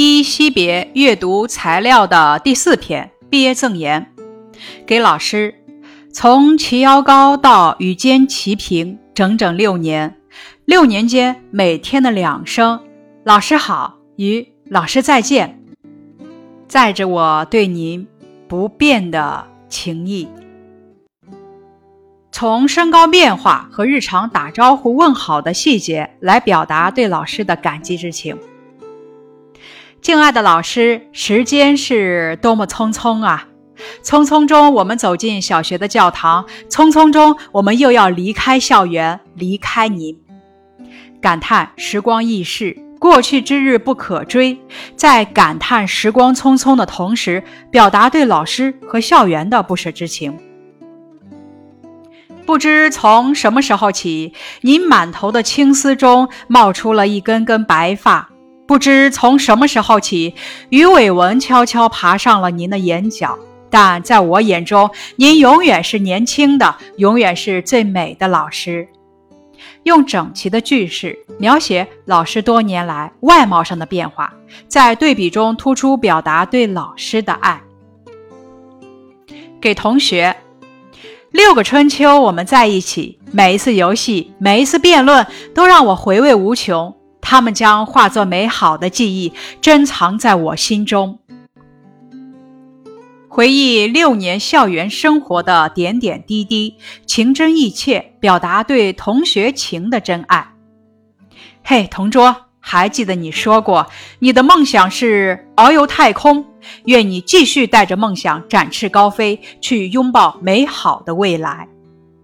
依惜别阅读材料的第四篇毕业赠言，给老师。从齐腰高到与肩齐平，整整六年。六年间，每天的两声“老师好”与“老师再见”，载着我对您不变的情谊。从身高变化和日常打招呼问好的细节来表达对老师的感激之情。敬爱的老师，时间是多么匆匆啊！匆匆中，我们走进小学的教堂；匆匆中，我们又要离开校园，离开您。感叹时光易逝，过去之日不可追。在感叹时光匆匆的同时，表达对老师和校园的不舍之情。不知从什么时候起，您满头的青丝中冒出了一根根白发；不知从什么时候起，鱼尾纹悄悄爬上了您的眼角。但在我眼中，您永远是年轻的，永远是最美的老师。用整齐的句式描写老师多年来外貌上的变化，在对比中突出表达对老师的爱。给同学，六个春秋我们在一起，每一次游戏，每一次辩论，都让我回味无穷。他们将化作美好的记忆，珍藏在我心中。回忆六年校园生活的点点滴滴，情真意切，表达对同学情的真爱。嘿，同桌，还记得你说过，你的梦想是遨游太空。愿你继续带着梦想展翅高飞，去拥抱美好的未来。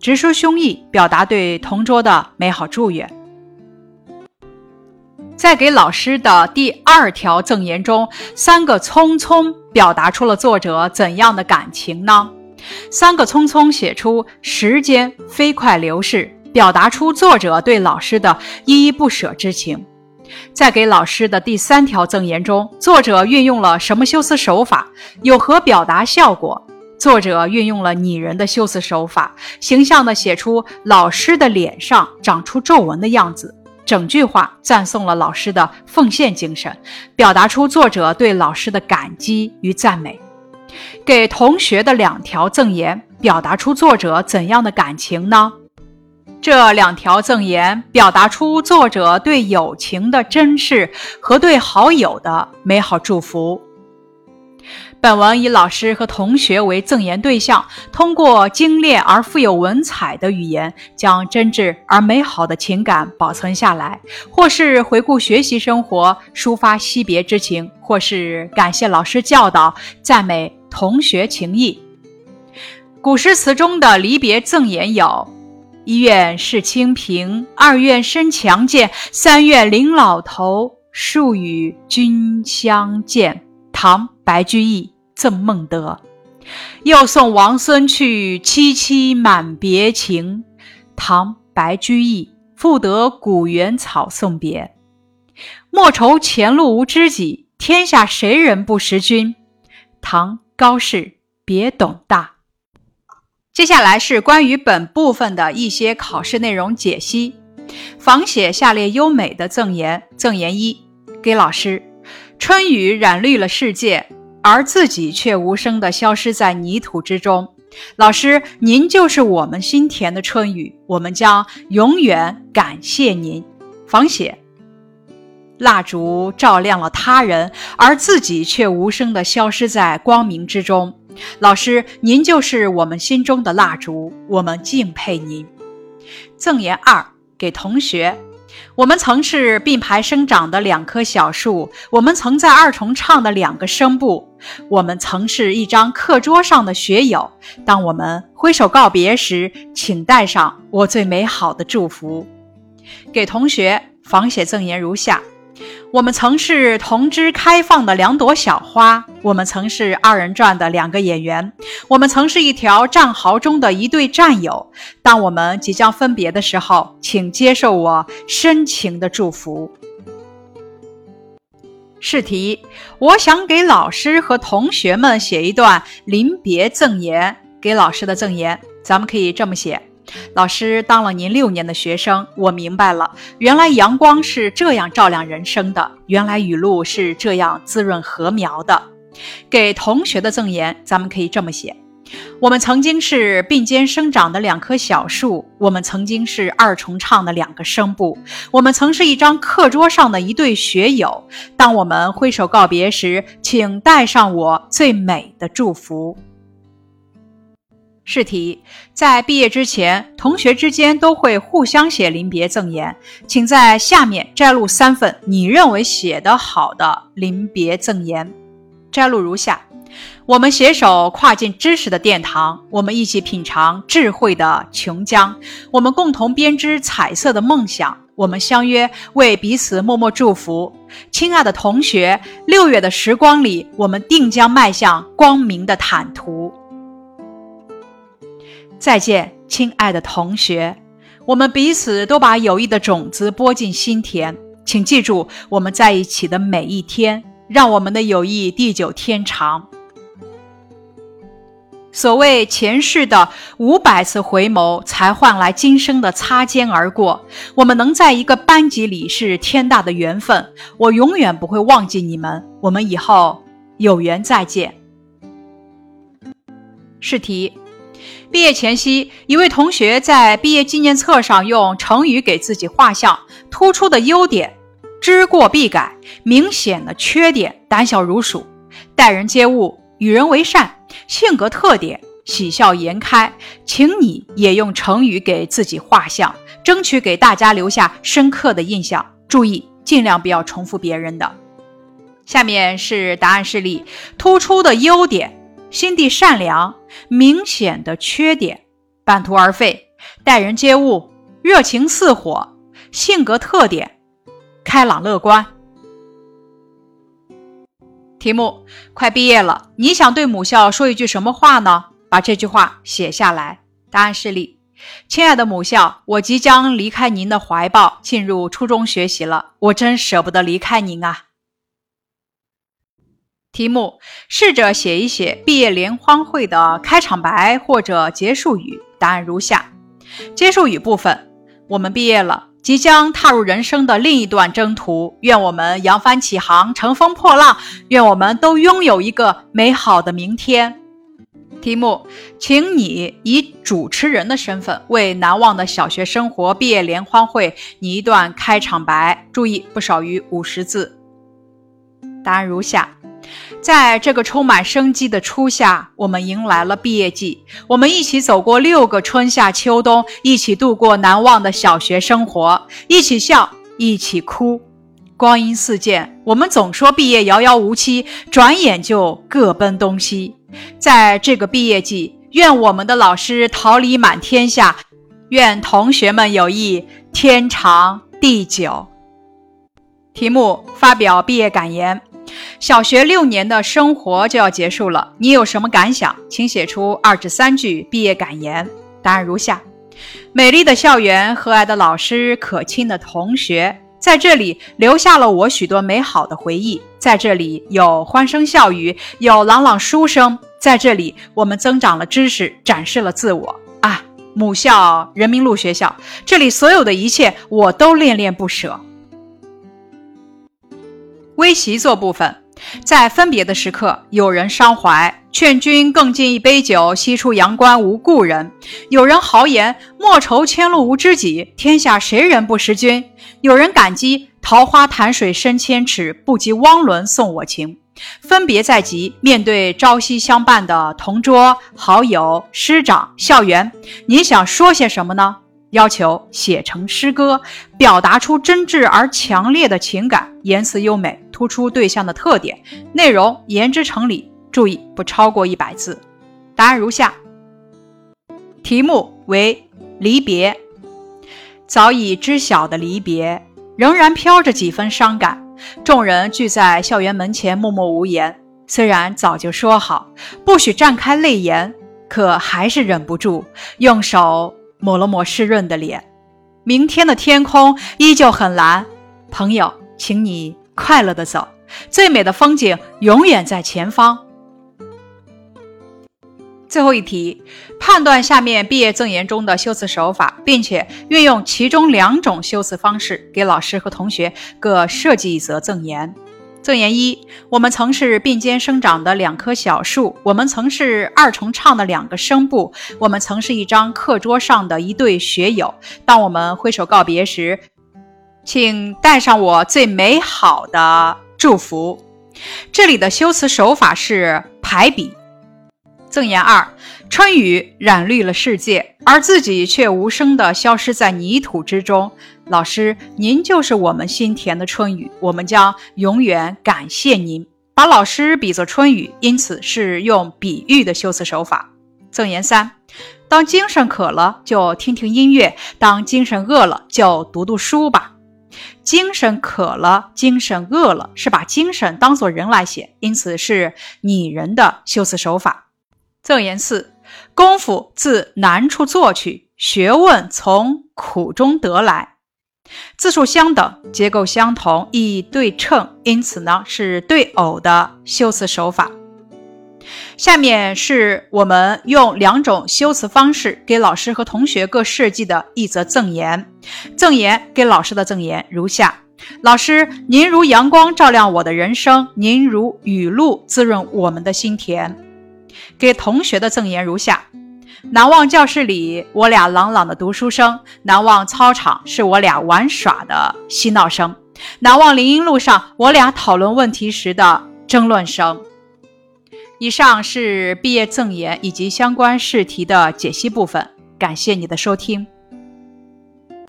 直抒胸臆，表达对同桌的美好祝愿。在给老师的第二条赠言中，三个匆匆表达出了作者怎样的感情呢？三个匆匆写出时间飞快流逝，表达出作者对老师的依依不舍之情。在给老师的第三条赠言中，作者运用了什么修辞手法？有何表达效果？作者运用了拟人的修辞手法，形象地写出老师的脸上长出皱纹的样子。整句话赞颂了老师的奉献精神，表达出作者对老师的感激与赞美。给同学的两条赠言，表达出作者怎样的感情呢？这两条赠言表达出作者对友情的珍视和对好友的美好祝福。本文以老师和同学为赠言对象，通过精炼而富有文采的语言，将真挚而美好的情感保存下来；或是回顾学习生活，抒发惜别之情；或是感谢老师教导，赞美同学情谊。古诗词中的离别赠言有：“一愿世清平，二愿身强健，三愿临老头，数与君相见。”唐白居易。赠孟德，又送王孙去，萋萋满别情。唐白居易赋得古原草送别。莫愁前路无知己，天下谁人不识君。唐高适别董大。接下来是关于本部分的一些考试内容解析。仿写下列优美的赠言。赠言一，给老师：春雨染绿了世界。而自己却无声地消失在泥土之中。老师，您就是我们心田的春雨，我们将永远感谢您。仿写：蜡烛照亮了他人，而自己却无声地消失在光明之中。老师，您就是我们心中的蜡烛，我们敬佩您。赠言二，给同学。我们曾是并排生长的两棵小树，我们曾在二重唱的两个声部，我们曾是一张课桌上的学友。当我们挥手告别时，请带上我最美好的祝福。给同学仿写赠言如下。我们曾是同枝开放的两朵小花，我们曾是二人转的两个演员，我们曾是一条战壕中的一对战友。当我们即将分别的时候，请接受我深情的祝福。试题：我想给老师和同学们写一段临别赠言。给老师的赠言，咱们可以这么写：老师当了您六年的学生，我明白了，原来阳光是这样照亮人生的，原来雨露是这样滋润禾苗的。给同学的赠言，咱们可以这么写。我们曾经是并肩生长的两棵小树，我们曾经是二重唱的两个声部，我们曾是一张课桌上的一对学友。当我们挥手告别时，请带上我最美的祝福。试题：在毕业之前，同学之间都会互相写临别赠言，请在下面摘录三份你认为写得好的临别赠言。摘录如下。我们携手跨进知识的殿堂，我们一起品尝智慧的琼浆，我们共同编织彩色的梦想，我们相约为彼此默默祝福。亲爱的同学，六月的时光里，我们定将迈向光明的坦途。再见，亲爱的同学，我们彼此都把友谊的种子播进心田，请记住我们在一起的每一天，让我们的友谊地久天长。所谓前世的五百次回眸，才换来今生的擦肩而过。我们能在一个班级里是天大的缘分，我永远不会忘记你们。我们以后有缘再见。试题：毕业前夕，一位同学在毕业纪念册上用成语给自己画像：突出的优点，知过必改；明显的缺点，胆小如鼠；待人接物，与人为善。性格特点：喜笑颜开，请你也用成语给自己画像，争取给大家留下深刻的印象。注意，尽量不要重复别人的。下面是答案示例：突出的优点，心地善良；明显的缺点，半途而废；待人接物，热情似火；性格特点，开朗乐观。题目：快毕业了，你想对母校说一句什么话呢？把这句话写下来。答案示例：亲爱的母校，我即将离开您的怀抱，进入初中学习了，我真舍不得离开您啊。题目：试着写一写毕业联欢会的开场白或者结束语。答案如下：结束语部分，我们毕业了。即将踏入人生的另一段征途，愿我们扬帆起航，乘风破浪，愿我们都拥有一个美好的明天。题目，请你以主持人的身份为难忘的小学生活毕业联欢会拟一段开场白，注意不少于五十字。答案如下。在这个充满生机的初夏，我们迎来了毕业季。我们一起走过六个春夏秋冬，一起度过难忘的小学生活，一起笑，一起哭。光阴似箭，我们总说毕业遥遥无期，转眼就各奔东西。在这个毕业季，愿我们的老师桃李满天下，愿同学们友谊天长地久。题目：发表毕业感言。小学六年的生活就要结束了，你有什么感想？请写出二至三句毕业感言。答案如下：美丽的校园，和蔼的老师，可亲的同学，在这里留下了我许多美好的回忆。在这里有欢声笑语，有朗朗书声。在这里，我们增长了知识，展示了自我。啊，母校人民路学校，这里所有的一切，我都恋恋不舍。微习作部分，在分别的时刻，有人伤怀，劝君更尽一杯酒，西出阳关无故人；有人豪言，莫愁前路无知己，天下谁人不识君；有人感激，桃花潭水深千尺，不及汪伦送我情。分别在即，面对朝夕相伴的同桌、好友、师长、校园，你想说些什么呢？要求写成诗歌，表达出真挚而强烈的情感，言辞优美，突出对象的特点，内容言之成理。注意不超过一百字。答案如下：题目为离别，早已知晓的离别，仍然飘着几分伤感。众人聚在校园门前，默默无言。虽然早就说好不许绽开泪眼，可还是忍不住用手。抹了抹湿润的脸，明天的天空依旧很蓝。朋友，请你快乐的走，最美的风景永远在前方。最后一题，判断下面毕业赠言中的修辞手法，并且运用其中两种修辞方式，给老师和同学各设计一则赠言。赠言一：我们曾是并肩生长的两棵小树，我们曾是二重唱的两个声部，我们曾是一张课桌上的一对学友。当我们挥手告别时，请带上我最美好的祝福。这里的修辞手法是排比。赠言二：春雨染绿了世界，而自己却无声地消失在泥土之中。老师，您就是我们心田的春雨，我们将永远感谢您。把老师比作春雨，因此是用比喻的修辞手法。赠言三：当精神渴了，就听听音乐；当精神饿了，就读读书吧。精神渴了，精神饿了，是把精神当作人来写，因此是拟人的修辞手法。赠言四：功夫自难处做去，学问从苦中得来。字数相等，结构相同，意义对称，因此呢是对偶的修辞手法。下面是我们用两种修辞方式给老师和同学各设计的一则赠言。赠言给老师的赠言如下：老师，您如阳光照亮我的人生，您如雨露滋润我们的心田。给同学的赠言如下：难忘教室里我俩朗朗的读书声，难忘操场是我俩玩耍的嬉闹声，难忘林荫路上我俩讨论问题时的争论声。以上是毕业赠言以及相关试题的解析部分，感谢你的收听。